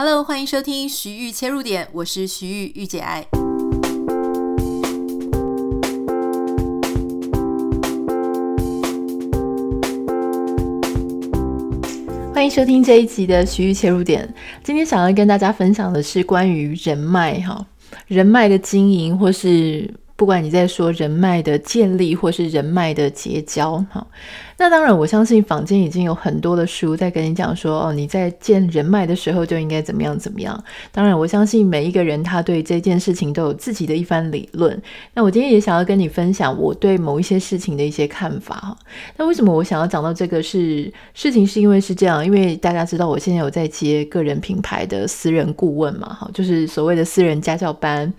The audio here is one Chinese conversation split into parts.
Hello，欢迎收听徐玉切入点，我是徐玉御姐爱。欢迎收听这一集的徐玉切入点。今天想要跟大家分享的是关于人脉哈，人脉的经营或是。不管你在说人脉的建立，或是人脉的结交，哈，那当然，我相信坊间已经有很多的书在跟你讲说，哦，你在建人脉的时候就应该怎么样怎么样。当然，我相信每一个人他对这件事情都有自己的一番理论。那我今天也想要跟你分享我对某一些事情的一些看法，哈。那为什么我想要讲到这个是事情？是因为是这样，因为大家知道我现在有在接个人品牌的私人顾问嘛，哈，就是所谓的私人家教班。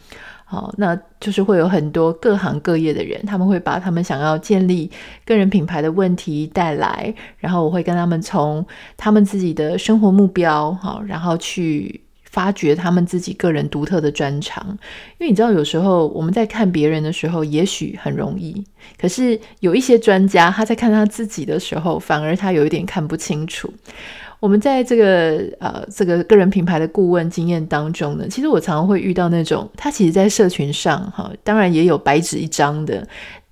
好，那就是会有很多各行各业的人，他们会把他们想要建立个人品牌的问题带来，然后我会跟他们从他们自己的生活目标，好，然后去发掘他们自己个人独特的专长。因为你知道，有时候我们在看别人的时候，也许很容易，可是有一些专家他在看他自己的时候，反而他有一点看不清楚。我们在这个呃这个个人品牌的顾问经验当中呢，其实我常常会遇到那种他其实，在社群上哈，当然也有白纸一张的，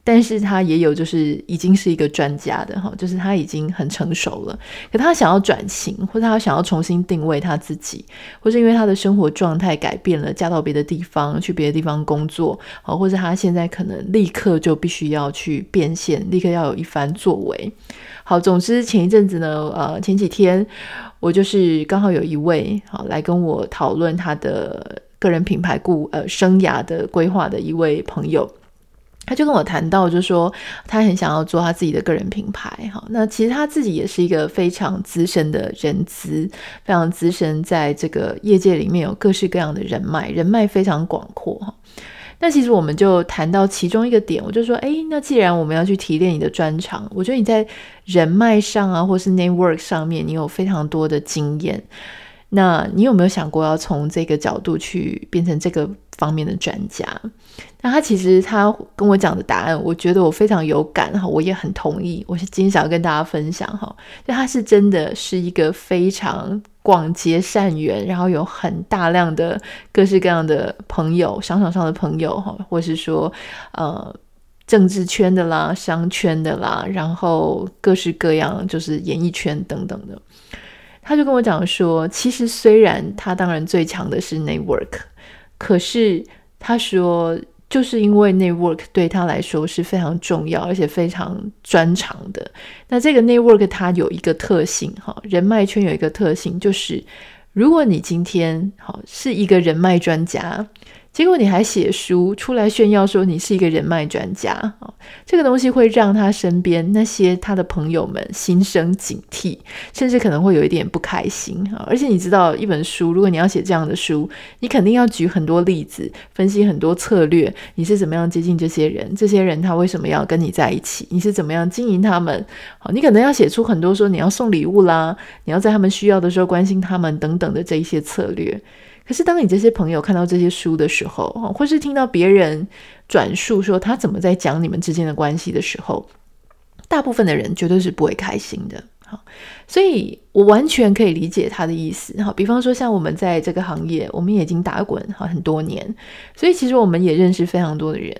但是他也有就是已经是一个专家的哈，就是他已经很成熟了，可他想要转型，或者他想要重新定位他自己，或是因为他的生活状态改变了，嫁到别的地方去别的地方工作，好，或者他现在可能立刻就必须要去变现，立刻要有一番作为。好，总之前一阵子呢，呃，前几天我就是刚好有一位好来跟我讨论他的个人品牌顾呃生涯的规划的一位朋友，他就跟我谈到，就说他很想要做他自己的个人品牌。哈，那其实他自己也是一个非常资深的人资，非常资深，在这个业界里面有各式各样的人脉，人脉非常广阔哈。那其实我们就谈到其中一个点，我就说，哎，那既然我们要去提炼你的专长，我觉得你在人脉上啊，或是 network 上面，你有非常多的经验，那你有没有想过要从这个角度去变成这个方面的专家？那他其实他跟我讲的答案，我觉得我非常有感哈，我也很同意。我是今天想要跟大家分享哈，就他是真的是一个非常广结善缘，然后有很大量的各式各样的朋友，商场上的朋友哈，或是说呃政治圈的啦、商圈的啦，然后各式各样就是演艺圈等等的。他就跟我讲说，其实虽然他当然最强的是 network，可是他说。就是因为 network 对他来说是非常重要，而且非常专长的。那这个 network 它有一个特性，哈，人脉圈有一个特性，就是如果你今天好是一个人脉专家。结果你还写书出来炫耀说你是一个人脉专家啊，这个东西会让他身边那些他的朋友们心生警惕，甚至可能会有一点不开心啊。而且你知道，一本书如果你要写这样的书，你肯定要举很多例子，分析很多策略，你是怎么样接近这些人，这些人他为什么要跟你在一起，你是怎么样经营他们？好，你可能要写出很多说你要送礼物啦，你要在他们需要的时候关心他们等等的这一些策略。可是，当你这些朋友看到这些书的时候，或是听到别人转述说他怎么在讲你们之间的关系的时候，大部分的人绝对是不会开心的。好，所以我完全可以理解他的意思。好，比方说像我们在这个行业，我们也已经打滚好很多年，所以其实我们也认识非常多的人。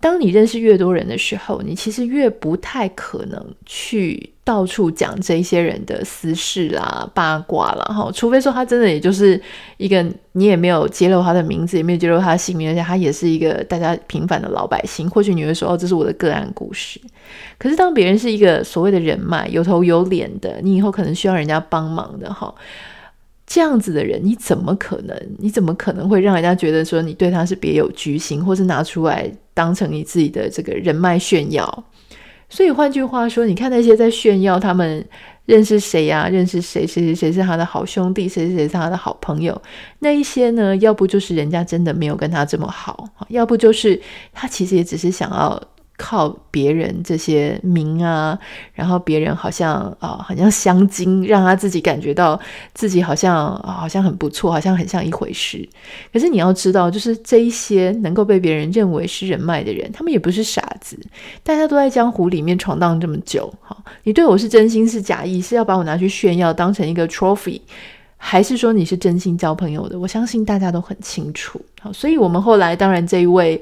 当你认识越多人的时候，你其实越不太可能去到处讲这些人的私事啦、八卦啦，哈，除非说他真的也就是一个你也没有揭露他的名字，也没有揭露他的姓名，而且他也是一个大家平凡的老百姓，或许你会说哦，这是我的个案故事。可是当别人是一个所谓的人脉，有头有脸的，你以后可能需要人家帮忙的，哈。这样子的人，你怎么可能？你怎么可能会让人家觉得说你对他是别有居心，或是拿出来当成你自己的这个人脉炫耀？所以换句话说，你看那些在炫耀他们认识谁呀、认识谁，谁谁谁是他的好兄弟，谁谁谁是他的好朋友，那一些呢，要不就是人家真的没有跟他这么好，要不就是他其实也只是想要。靠别人这些名啊，然后别人好像啊、好像香精，让他自己感觉到自己好像、好像很不错，好像很像一回事。可是你要知道，就是这一些能够被别人认为是人脉的人，他们也不是傻子，大家都在江湖里面闯荡这么久，哈，你对我是真心是假意，是要把我拿去炫耀，当成一个 trophy，还是说你是真心交朋友的？我相信大家都很清楚。好，所以我们后来当然这一位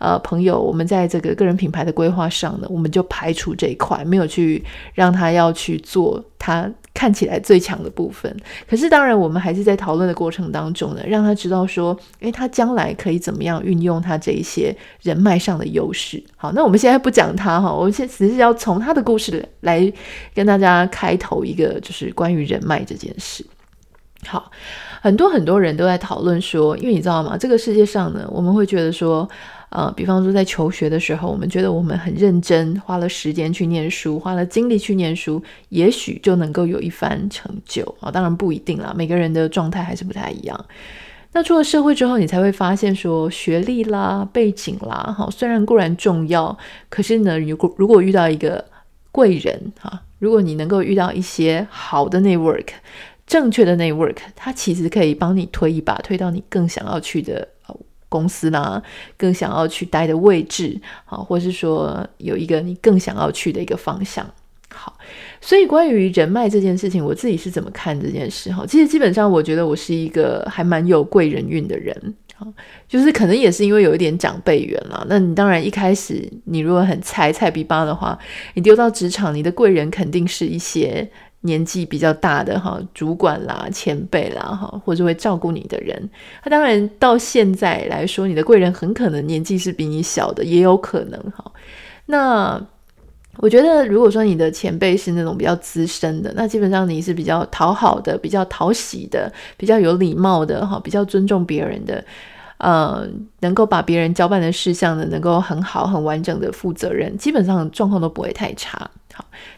呃朋友，我们在这个个人品牌的规划上呢，我们就排除这一块，没有去让他要去做他看起来最强的部分。可是当然，我们还是在讨论的过程当中呢，让他知道说，诶，他将来可以怎么样运用他这一些人脉上的优势。好，那我们现在不讲他哈，我们现只是要从他的故事来跟大家开头一个，就是关于人脉这件事。好，很多很多人都在讨论说，因为你知道吗？这个世界上呢，我们会觉得说，呃，比方说在求学的时候，我们觉得我们很认真，花了时间去念书，花了精力去念书，也许就能够有一番成就啊。当然不一定啦，每个人的状态还是不太一样。那出了社会之后，你才会发现说，学历啦、背景啦，哈，虽然固然重要，可是呢，如果如果遇到一个贵人哈，如果你能够遇到一些好的 network。正确的 network，它其实可以帮你推一把，推到你更想要去的公司啦，更想要去待的位置，好，或是说有一个你更想要去的一个方向。好，所以关于人脉这件事情，我自己是怎么看这件事？哈，其实基本上我觉得我是一个还蛮有贵人运的人，就是可能也是因为有一点长辈缘啦。那你当然一开始你如果很菜菜逼巴的话，你丢到职场，你的贵人肯定是一些。年纪比较大的哈，主管啦、前辈啦哈，或者会照顾你的人，他当然到现在来说，你的贵人很可能年纪是比你小的，也有可能哈。那我觉得，如果说你的前辈是那种比较资深的，那基本上你是比较讨好的、比较讨喜的、比较有礼貌的哈，比较尊重别人的，呃，能够把别人交办的事项呢，能够很好、很完整的负责任，基本上状况都不会太差。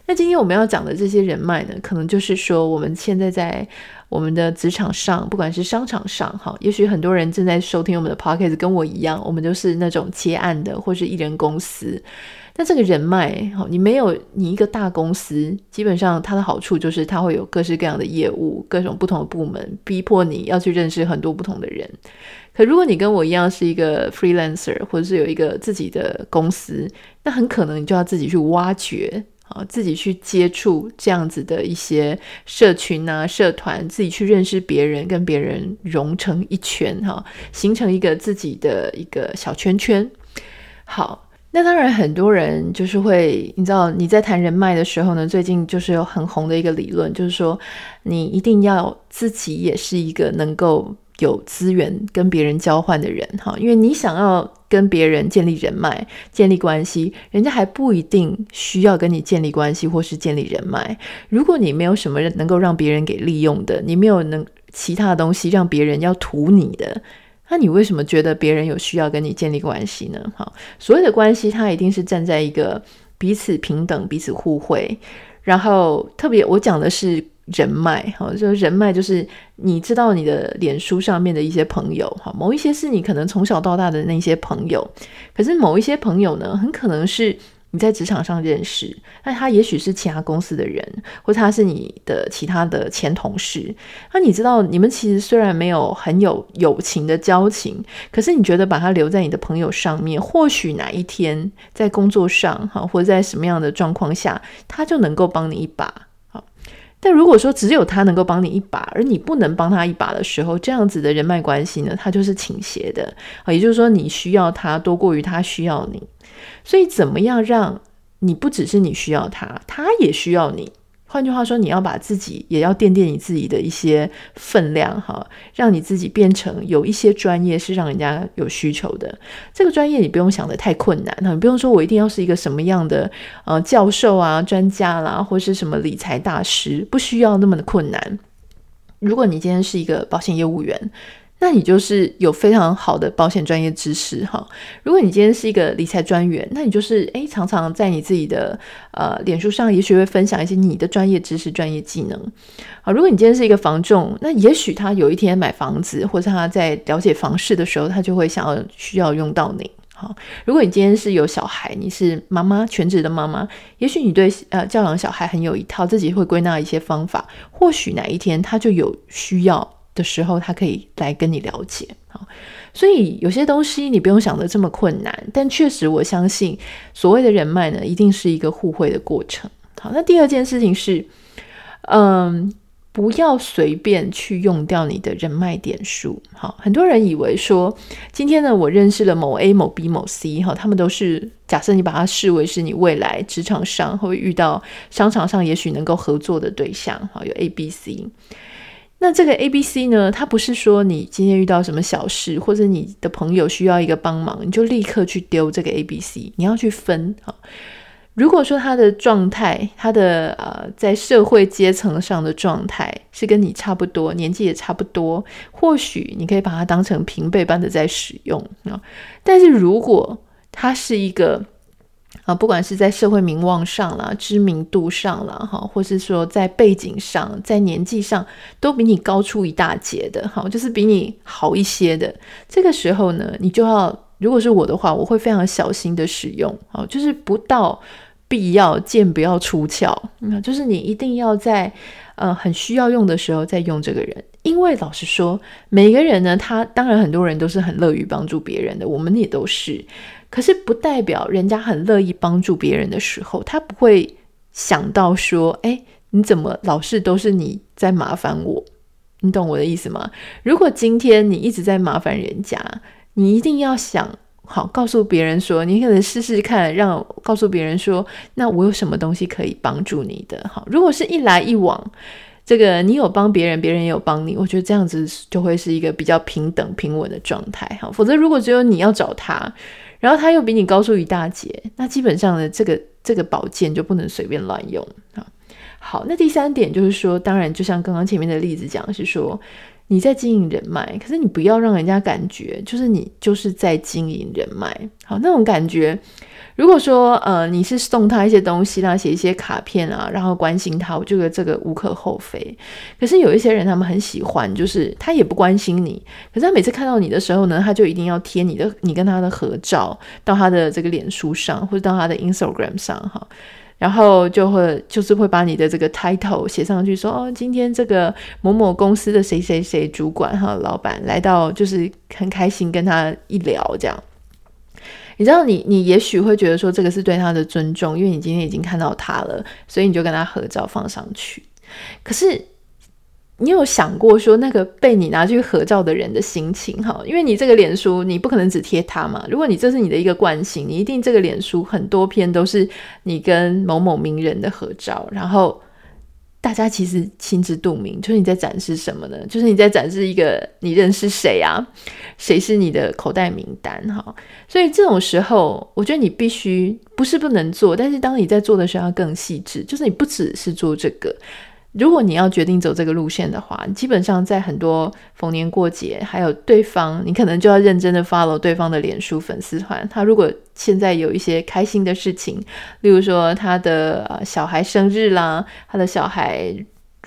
那今天我们要讲的这些人脉呢，可能就是说我们现在在我们的职场上，不管是商场上，哈，也许很多人正在收听我们的 podcast，跟我一样，我们都是那种接案的，或是艺人公司。那这个人脉，哈，你没有你一个大公司，基本上它的好处就是它会有各式各样的业务，各种不同的部门，逼迫你要去认识很多不同的人。可如果你跟我一样是一个 freelancer，或者是有一个自己的公司，那很可能你就要自己去挖掘。啊，自己去接触这样子的一些社群啊、社团，自己去认识别人，跟别人融成一圈，哈，形成一个自己的一个小圈圈。好，那当然很多人就是会，你知道你在谈人脉的时候呢，最近就是有很红的一个理论，就是说你一定要自己也是一个能够。有资源跟别人交换的人哈，因为你想要跟别人建立人脉、建立关系，人家还不一定需要跟你建立关系或是建立人脉。如果你没有什么能够让别人给利用的，你没有能其他的东西让别人要图你的，那你为什么觉得别人有需要跟你建立关系呢？好，所谓的关系，它一定是站在一个彼此平等、彼此互惠，然后特别我讲的是。人脉，哈，就是人脉，就是你知道你的脸书上面的一些朋友，哈，某一些是你可能从小到大的那些朋友，可是某一些朋友呢，很可能是你在职场上认识，那他也许是其他公司的人，或他是你的其他的前同事，那你知道你们其实虽然没有很有友情的交情，可是你觉得把他留在你的朋友上面，或许哪一天在工作上，哈，或者在什么样的状况下，他就能够帮你一把。但如果说只有他能够帮你一把，而你不能帮他一把的时候，这样子的人脉关系呢，它就是倾斜的啊。也就是说，你需要他多过于他需要你，所以怎么样让你不只是你需要他，他也需要你。换句话说，你要把自己也要垫垫你自己的一些分量哈，让你自己变成有一些专业是让人家有需求的。这个专业你不用想得太困难哈，你不用说我一定要是一个什么样的呃教授啊、专家啦，或是什么理财大师，不需要那么的困难。如果你今天是一个保险业务员。那你就是有非常好的保险专业知识哈。如果你今天是一个理财专员，那你就是诶，常常在你自己的呃脸书上，也许会分享一些你的专业知识、专业技能。好，如果你今天是一个房仲，那也许他有一天买房子，或者他在了解房市的时候，他就会想要需要用到你。好，如果你今天是有小孩，你是妈妈，全职的妈妈，也许你对呃教养小孩很有一套，自己会归纳一些方法，或许哪一天他就有需要。的时候，他可以来跟你了解，好，所以有些东西你不用想得这么困难，但确实我相信所谓的人脉呢，一定是一个互惠的过程。好，那第二件事情是，嗯，不要随便去用掉你的人脉点数。好，很多人以为说，今天呢，我认识了某 A、某 B、某 C，哈，他们都是假设你把它视为是你未来职场上会遇到商场上也许能够合作的对象，哈，有 A、B、C。那这个 A、B、C 呢，它不是说你今天遇到什么小事，或者你的朋友需要一个帮忙，你就立刻去丢这个 A、B、C，你要去分，啊。如果说他的状态，他的呃，在社会阶层上的状态是跟你差不多，年纪也差不多，或许你可以把它当成平辈般的在使用啊。但是如果他是一个啊，不管是在社会名望上啦、知名度上啦，哈，或是说在背景上、在年纪上都比你高出一大截的，哈，就是比你好一些的，这个时候呢，你就要。如果是我的话，我会非常小心的使用，哦，就是不到必要剑不要出鞘，那，就是你一定要在呃很需要用的时候再用这个人，因为老实说，每个人呢，他当然很多人都是很乐于帮助别人的，我们也都是，可是不代表人家很乐意帮助别人的时候，他不会想到说，哎，你怎么老是都是你在麻烦我？你懂我的意思吗？如果今天你一直在麻烦人家。你一定要想好，告诉别人说，你可能试试看，让告诉别人说，那我有什么东西可以帮助你的？好，如果是一来一往，这个你有帮别人，别人也有帮你，我觉得这样子就会是一个比较平等平稳的状态。好，否则如果只有你要找他，然后他又比你高出一大截，那基本上呢，这个这个宝剑就不能随便乱用啊。好，那第三点就是说，当然就像刚刚前面的例子讲，是说。你在经营人脉，可是你不要让人家感觉就是你就是在经营人脉。好，那种感觉，如果说呃你是送他一些东西啦，写一些卡片啊，然后关心他，我觉得这个无可厚非。可是有一些人他们很喜欢，就是他也不关心你，可是他每次看到你的时候呢，他就一定要贴你的你跟他的合照到他的这个脸书上或者到他的 Instagram 上哈。然后就会就是会把你的这个 title 写上去说，说哦，今天这个某某公司的谁谁谁主管哈老板来到，就是很开心跟他一聊这样。你知道你你也许会觉得说这个是对他的尊重，因为你今天已经看到他了，所以你就跟他合照放上去。可是。你有想过说那个被你拿去合照的人的心情哈？因为你这个脸书你不可能只贴他嘛。如果你这是你的一个惯性，你一定这个脸书很多篇都是你跟某某名人的合照，然后大家其实心知肚明，就是你在展示什么呢？就是你在展示一个你认识谁啊？谁是你的口袋名单哈？所以这种时候，我觉得你必须不是不能做，但是当你在做的时候要更细致，就是你不只是做这个。如果你要决定走这个路线的话，基本上在很多逢年过节，还有对方，你可能就要认真的 follow 对方的脸书粉丝团。他如果现在有一些开心的事情，例如说他的小孩生日啦，他的小孩。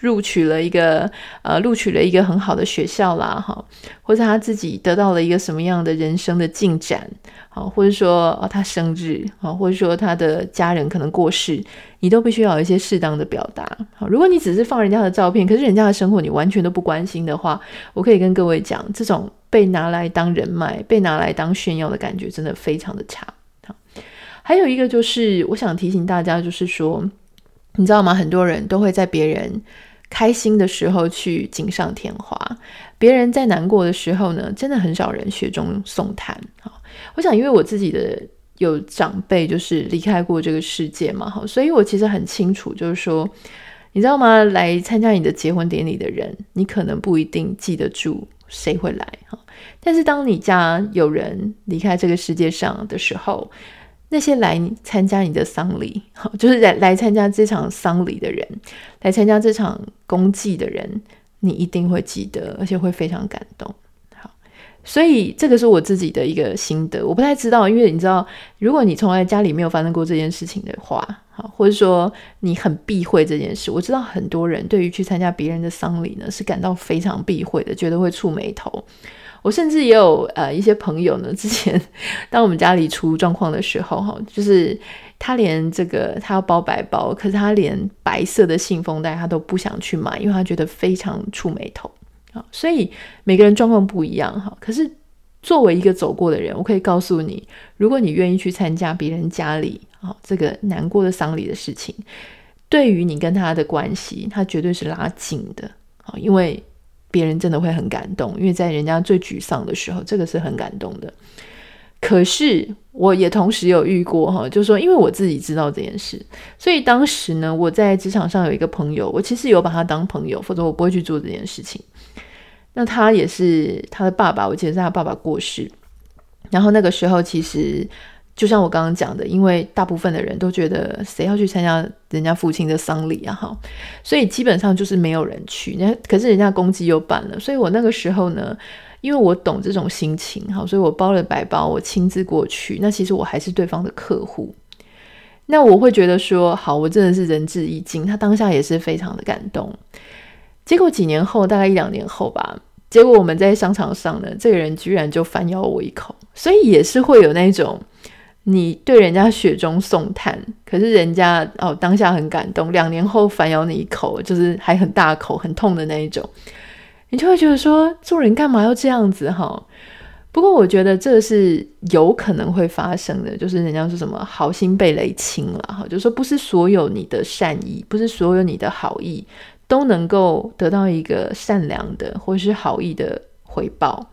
录取了一个呃，录取了一个很好的学校啦，哈，或者他自己得到了一个什么样的人生的进展，好，或者说哦他生日，好，或者说他的家人可能过世，你都必须要有一些适当的表达。好，如果你只是放人家的照片，可是人家的生活你完全都不关心的话，我可以跟各位讲，这种被拿来当人脉、被拿来当炫耀的感觉，真的非常的差。好，还有一个就是我想提醒大家，就是说。你知道吗？很多人都会在别人开心的时候去锦上添花，别人在难过的时候呢，真的很少人雪中送炭。好，我想因为我自己的有长辈就是离开过这个世界嘛，好，所以我其实很清楚，就是说，你知道吗？来参加你的结婚典礼的人，你可能不一定记得住谁会来，哈，但是当你家有人离开这个世界上的时候。那些来参加你的丧礼，好，就是来来参加这场丧礼的人，来参加这场公祭的人，你一定会记得，而且会非常感动。好，所以这个是我自己的一个心得。我不太知道，因为你知道，如果你从来家里没有发生过这件事情的话，好，或者说你很避讳这件事，我知道很多人对于去参加别人的丧礼呢，是感到非常避讳的，觉得会触霉头。我甚至也有呃一些朋友呢，之前当我们家里出状况的时候，哈，就是他连这个他要包白包，可是他连白色的信封袋他都不想去买，因为他觉得非常触霉头啊。所以每个人状况不一样哈。可是作为一个走过的人，我可以告诉你，如果你愿意去参加别人家里啊这个难过的丧礼的事情，对于你跟他的关系，他绝对是拉近的啊，因为别人真的会很感动，因为在人家最沮丧的时候，这个是很感动的。可是我也同时有遇过哈，就是说，因为我自己知道这件事，所以当时呢，我在职场上有一个朋友，我其实有把他当朋友，否则我不会去做这件事情。那他也是他的爸爸，我记得是他爸爸过世，然后那个时候其实就像我刚刚讲的，因为大部分的人都觉得谁要去参加人家父亲的丧礼啊哈，所以基本上就是没有人去。那可是人家公祭又办了，所以我那个时候呢。因为我懂这种心情，好，所以我包了白包，我亲自过去。那其实我还是对方的客户，那我会觉得说，好，我真的是仁至义尽。他当下也是非常的感动。结果几年后，大概一两年后吧，结果我们在商场上呢，这个人居然就反咬我一口，所以也是会有那种你对人家雪中送炭，可是人家哦当下很感动，两年后反咬你一口，就是还很大口、很痛的那一种。你就会觉得说，做人干嘛要这样子哈？不过我觉得这是有可能会发生的，就是人家说什么好心被雷侵了哈，就是说不是所有你的善意，不是所有你的好意都能够得到一个善良的或是好意的回报。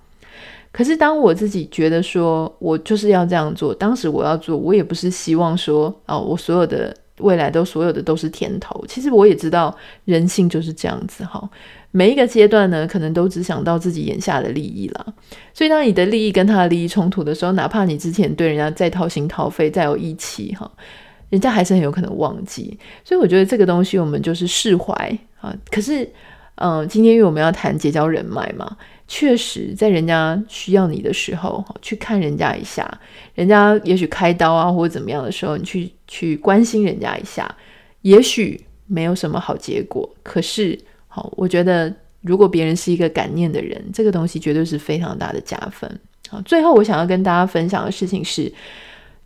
可是当我自己觉得说我就是要这样做，当时我要做，我也不是希望说哦，我所有的未来都所有的都是甜头。其实我也知道人性就是这样子哈。每一个阶段呢，可能都只想到自己眼下的利益啦。所以，当你的利益跟他的利益冲突的时候，哪怕你之前对人家再掏心掏肺、再有义气哈，人家还是很有可能忘记。所以，我觉得这个东西我们就是释怀啊。可是，嗯、今天因为我们要谈结交人脉嘛，确实在人家需要你的时候，去看人家一下，人家也许开刀啊或者怎么样的时候，你去去关心人家一下，也许没有什么好结果，可是。好，我觉得如果别人是一个感念的人，这个东西绝对是非常大的加分。好，最后我想要跟大家分享的事情是，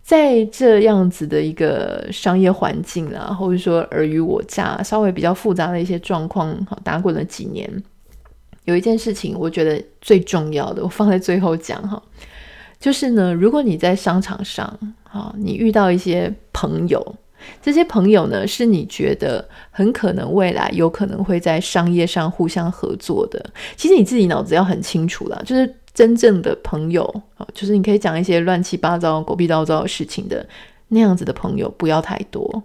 在这样子的一个商业环境啊，或者说尔虞我诈、稍微比较复杂的一些状况，好，打滚了几年，有一件事情我觉得最重要的，我放在最后讲哈，就是呢，如果你在商场上，啊，你遇到一些朋友。这些朋友呢，是你觉得很可能未来有可能会在商业上互相合作的。其实你自己脑子要很清楚啦，就是真正的朋友啊，就是你可以讲一些乱七八糟、狗屁倒灶的事情的那样子的朋友不要太多。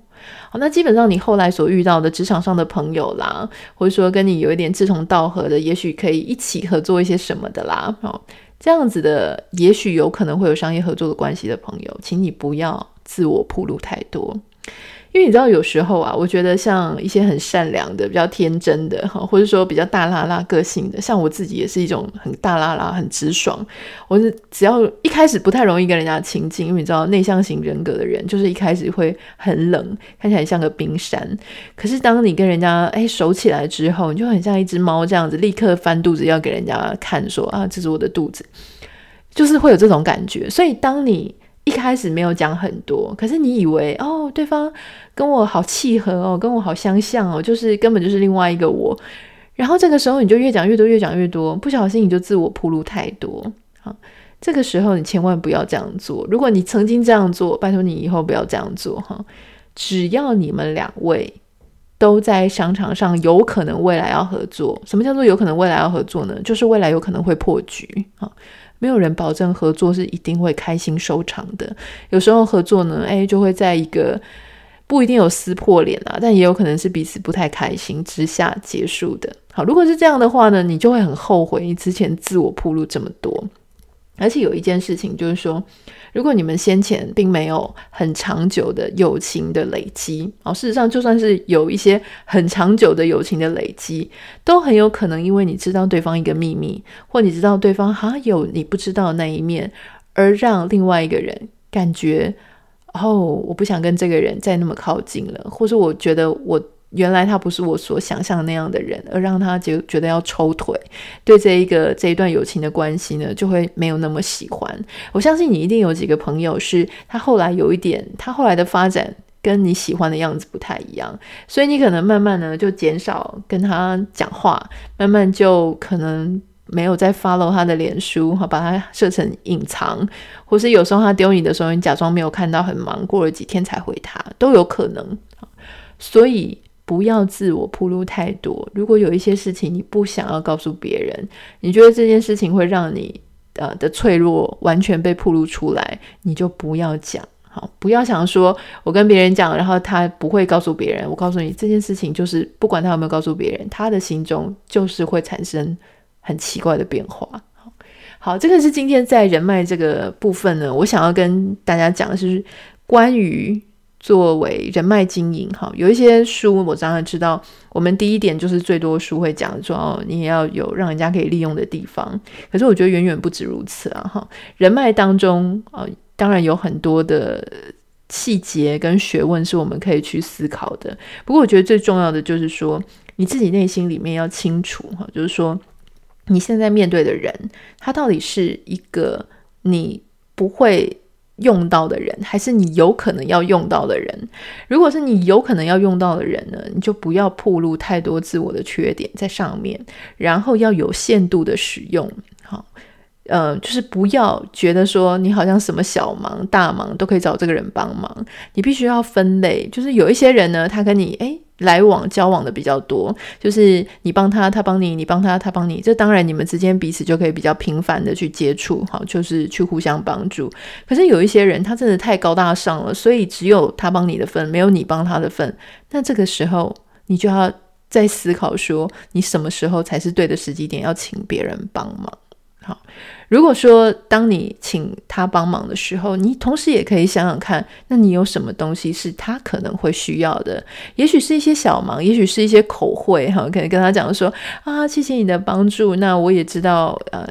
好，那基本上你后来所遇到的职场上的朋友啦，或者说跟你有一点志同道合的，也许可以一起合作一些什么的啦。好，这样子的，也许有可能会有商业合作的关系的朋友，请你不要自我铺路太多。因为你知道，有时候啊，我觉得像一些很善良的、比较天真的，哈，或者说比较大拉拉个性的，像我自己也是一种很大拉拉、很直爽。我是只要一开始不太容易跟人家亲近，因为你知道内向型人格的人，就是一开始会很冷，看起来像个冰山。可是当你跟人家哎熟起来之后，你就很像一只猫这样子，立刻翻肚子要给人家看说，说啊，这是我的肚子，就是会有这种感觉。所以当你一开始没有讲很多，可是你以为哦，对方跟我好契合哦，跟我好相像哦，就是根本就是另外一个我。然后这个时候你就越讲越多，越讲越多，不小心你就自我铺露太多。好，这个时候你千万不要这样做。如果你曾经这样做，拜托你以后不要这样做哈。只要你们两位都在商场上有可能未来要合作，什么叫做有可能未来要合作呢？就是未来有可能会破局啊。没有人保证合作是一定会开心收场的。有时候合作呢，哎，就会在一个不一定有撕破脸啊，但也有可能是彼此不太开心之下结束的。好，如果是这样的话呢，你就会很后悔你之前自我铺路这么多。而且有一件事情就是说，如果你们先前并没有很长久的友情的累积，哦，事实上就算是有一些很长久的友情的累积，都很有可能因为你知道对方一个秘密，或你知道对方好像有你不知道的那一面，而让另外一个人感觉，哦，我不想跟这个人再那么靠近了，或者我觉得我。原来他不是我所想象那样的人，而让他觉觉得要抽腿，对这一个这一段友情的关系呢，就会没有那么喜欢。我相信你一定有几个朋友是他后来有一点，他后来的发展跟你喜欢的样子不太一样，所以你可能慢慢呢就减少跟他讲话，慢慢就可能没有再 follow 他的脸书，哈，把他设成隐藏，或是有时候他丢你的时候，你假装没有看到，很忙，过了几天才回他，都有可能。所以不要自我暴露太多。如果有一些事情你不想要告诉别人，你觉得这件事情会让你呃的脆弱完全被铺露出来，你就不要讲。好，不要想说我跟别人讲，然后他不会告诉别人。我告诉你，这件事情就是不管他有没有告诉别人，他的心中就是会产生很奇怪的变化。好，这个是今天在人脉这个部分呢，我想要跟大家讲的是关于作为人脉经营。哈，有一些书我当然知道，我们第一点就是最多书会讲说，哦，你也要有让人家可以利用的地方。可是我觉得远远不止如此啊！哈，人脉当中啊。当然有很多的细节跟学问是我们可以去思考的。不过，我觉得最重要的就是说，你自己内心里面要清楚哈，就是说你现在面对的人，他到底是一个你不会用到的人，还是你有可能要用到的人？如果是你有可能要用到的人呢，你就不要暴露太多自我的缺点在上面，然后要有限度的使用，好。呃，就是不要觉得说你好像什么小忙大忙都可以找这个人帮忙，你必须要分类。就是有一些人呢，他跟你诶来往交往的比较多，就是你帮他，他帮你，你帮他，他帮你。这当然你们之间彼此就可以比较频繁的去接触，好，就是去互相帮助。可是有一些人他真的太高大上了，所以只有他帮你的份，没有你帮他的份。那这个时候你就要再思考说，你什么时候才是对的时机点要请别人帮忙。好，如果说当你请他帮忙的时候，你同时也可以想想看，那你有什么东西是他可能会需要的？也许是一些小忙，也许是一些口惠，哈，可能跟他讲说啊，谢谢你的帮助，那我也知道，呃，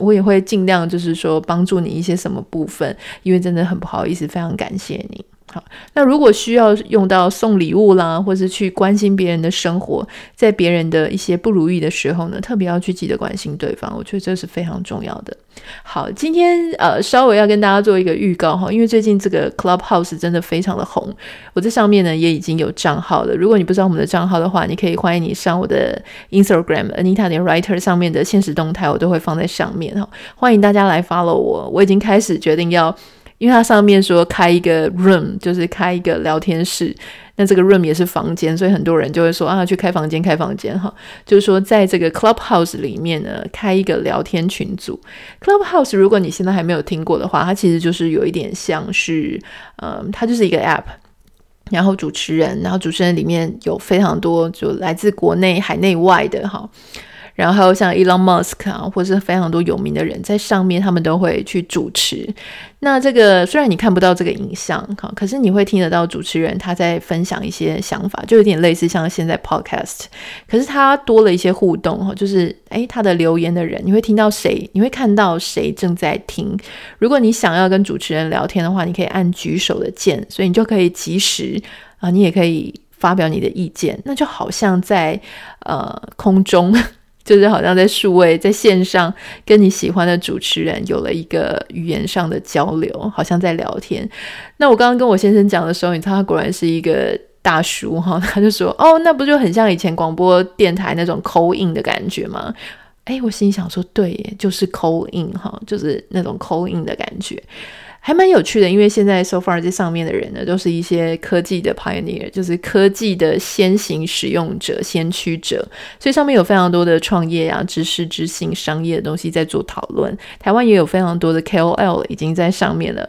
我也会尽量就是说帮助你一些什么部分，因为真的很不好意思，非常感谢你。好，那如果需要用到送礼物啦，或是去关心别人的生活，在别人的一些不如意的时候呢，特别要去记得关心对方，我觉得这是非常重要的。好，今天呃稍微要跟大家做一个预告哈，因为最近这个 Clubhouse 真的非常的红，我在上面呢也已经有账号了。如果你不知道我们的账号的话，你可以欢迎你上我的 Instagram Anita 点 Writer 上面的现实动态，我都会放在上面哈，欢迎大家来 follow 我，我已经开始决定要。因为它上面说开一个 room，就是开一个聊天室，那这个 room 也是房间，所以很多人就会说啊，去开房间，开房间哈，就是说在这个 Clubhouse 里面呢，开一个聊天群组。Clubhouse 如果你现在还没有听过的话，它其实就是有一点像是，嗯，它就是一个 app，然后主持人，然后主持人里面有非常多就来自国内海内外的哈。然后还有像 Elon Musk 啊，或是非常多有名的人在上面，他们都会去主持。那这个虽然你看不到这个影像哈，可是你会听得到主持人他在分享一些想法，就有点类似像现在 Podcast。可是他多了一些互动哈，就是诶，他的留言的人，你会听到谁？你会看到谁正在听？如果你想要跟主持人聊天的话，你可以按举手的键，所以你就可以及时啊，你也可以发表你的意见。那就好像在呃空中。就是好像在数位在线上跟你喜欢的主持人有了一个语言上的交流，好像在聊天。那我刚刚跟我先生讲的时候，你知道他果然是一个大叔哈，他就说：“哦，那不就很像以前广播电台那种口音的感觉吗？”哎，我心想说：“对耶，就是口音哈，就是那种口音的感觉。”还蛮有趣的，因为现在 so far 这上面的人呢，都是一些科技的 pioneer，就是科技的先行使用者、先驱者，所以上面有非常多的创业啊、知识、知性、商业的东西在做讨论。台湾也有非常多的 KOL 已经在上面了。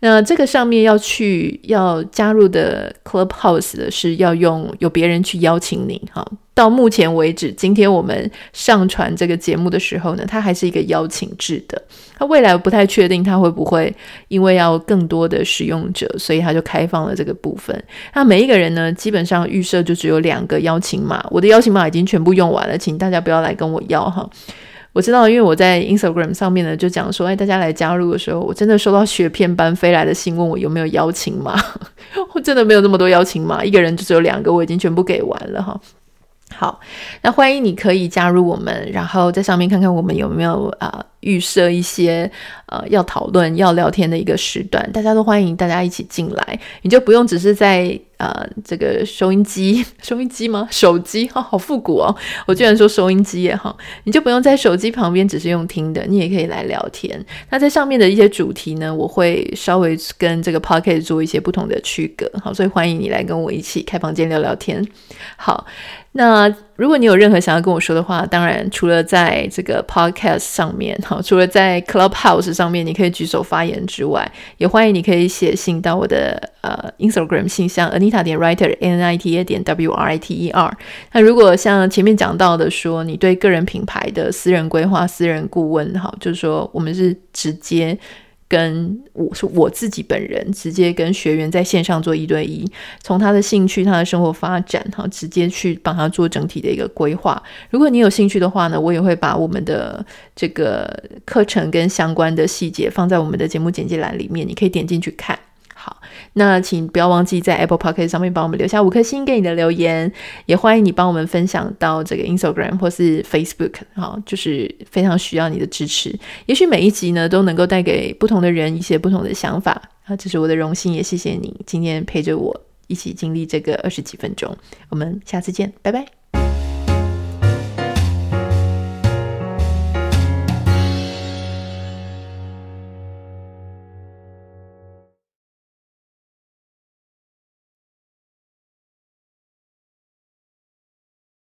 那这个上面要去要加入的 Clubhouse 的是要用有别人去邀请你哈。到目前为止，今天我们上传这个节目的时候呢，它还是一个邀请制的。它未来不太确定它会不会因为要更多的使用者，所以它就开放了这个部分。那每一个人呢，基本上预设就只有两个邀请码。我的邀请码已经全部用完了，请大家不要来跟我要哈。我知道，因为我在 Instagram 上面呢，就讲说，哎，大家来加入的时候，我真的收到雪片般飞来的信，问我有没有邀请码。我真的没有那么多邀请码，一个人就只有两个，我已经全部给完了哈。好，那欢迎你可以加入我们，然后在上面看看我们有没有啊、预设一些呃要讨论、要聊天的一个时段，大家都欢迎大家一起进来，你就不用只是在。呃，这个收音机，收音机吗？手机，哈、好复古哦！我居然说收音机也好，你就不用在手机旁边只是用听的，你也可以来聊天。那在上面的一些主题呢，我会稍微跟这个 podcast 做一些不同的区隔，好，所以欢迎你来跟我一起开房间聊聊天。好，那如果你有任何想要跟我说的话，当然除了在这个 podcast 上面，好，除了在 Clubhouse 上面你可以举手发言之外，也欢迎你可以写信到我的呃 Instagram 信箱。Anita 点 writer，N I T A 点 W R I T E R。那如果像前面讲到的说，你对个人品牌的私人规划、私人顾问，哈，就是说我们是直接跟我是我自己本人直接跟学员在线上做一对一，从他的兴趣、他的生活发展，哈，直接去帮他做整体的一个规划。如果你有兴趣的话呢，我也会把我们的这个课程跟相关的细节放在我们的节目简介栏里面，你可以点进去看。好，那请不要忘记在 Apple Podcast 上面帮我们留下五颗星给你的留言，也欢迎你帮我们分享到这个 Instagram 或是 Facebook，好，就是非常需要你的支持。也许每一集呢都能够带给不同的人一些不同的想法，啊，这是我的荣幸，也谢谢你今天陪着我一起经历这个二十几分钟。我们下次见，拜拜。